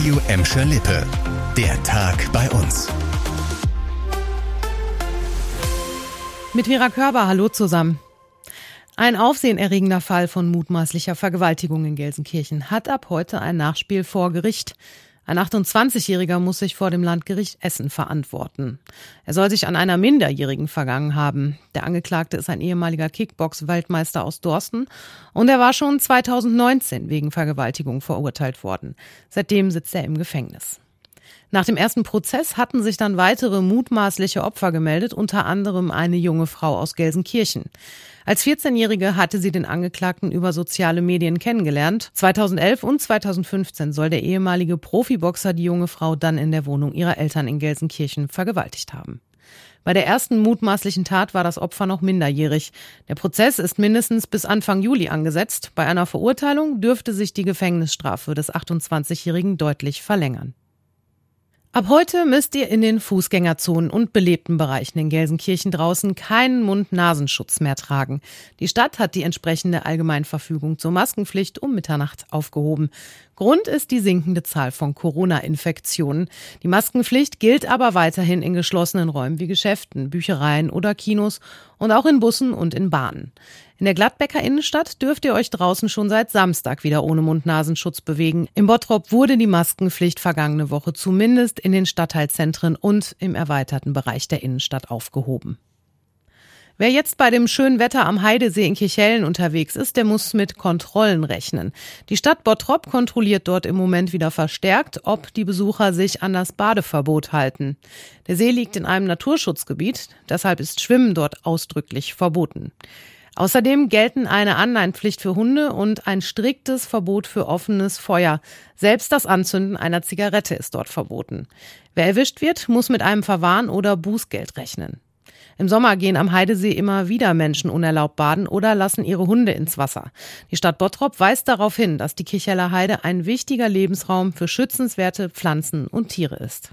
Radio Emscher Lippe. Der Tag bei uns. Mit Vera Körber, hallo zusammen. Ein aufsehenerregender Fall von mutmaßlicher Vergewaltigung in Gelsenkirchen hat ab heute ein Nachspiel vor Gericht. Ein 28-Jähriger muss sich vor dem Landgericht Essen verantworten. Er soll sich an einer Minderjährigen vergangen haben. Der Angeklagte ist ein ehemaliger Kickbox-Weltmeister aus Dorsten und er war schon 2019 wegen Vergewaltigung verurteilt worden. Seitdem sitzt er im Gefängnis. Nach dem ersten Prozess hatten sich dann weitere mutmaßliche Opfer gemeldet, unter anderem eine junge Frau aus Gelsenkirchen. Als 14-Jährige hatte sie den Angeklagten über soziale Medien kennengelernt. 2011 und 2015 soll der ehemalige Profiboxer die junge Frau dann in der Wohnung ihrer Eltern in Gelsenkirchen vergewaltigt haben. Bei der ersten mutmaßlichen Tat war das Opfer noch minderjährig. Der Prozess ist mindestens bis Anfang Juli angesetzt. Bei einer Verurteilung dürfte sich die Gefängnisstrafe des 28-Jährigen deutlich verlängern. Ab heute müsst ihr in den Fußgängerzonen und belebten Bereichen in Gelsenkirchen draußen keinen Mund-Nasenschutz mehr tragen. Die Stadt hat die entsprechende Allgemeinverfügung zur Maskenpflicht um Mitternacht aufgehoben. Grund ist die sinkende Zahl von Corona-Infektionen. Die Maskenpflicht gilt aber weiterhin in geschlossenen Räumen wie Geschäften, Büchereien oder Kinos und auch in Bussen und in Bahnen. In der Gladbecker Innenstadt dürft ihr euch draußen schon seit Samstag wieder ohne Mund-Nasenschutz bewegen. Im Bottrop wurde die Maskenpflicht vergangene Woche zumindest in den Stadtteilzentren und im erweiterten Bereich der Innenstadt aufgehoben. Wer jetzt bei dem schönen Wetter am Heidesee in Kirchhellen unterwegs ist, der muss mit Kontrollen rechnen. Die Stadt Bottrop kontrolliert dort im Moment wieder verstärkt, ob die Besucher sich an das Badeverbot halten. Der See liegt in einem Naturschutzgebiet, deshalb ist Schwimmen dort ausdrücklich verboten. Außerdem gelten eine Anleihenpflicht für Hunde und ein striktes Verbot für offenes Feuer. Selbst das Anzünden einer Zigarette ist dort verboten. Wer erwischt wird, muss mit einem Verwarn oder Bußgeld rechnen. Im Sommer gehen am Heidesee immer wieder Menschen unerlaubt baden oder lassen ihre Hunde ins Wasser. Die Stadt Bottrop weist darauf hin, dass die Kicheller Heide ein wichtiger Lebensraum für schützenswerte Pflanzen und Tiere ist.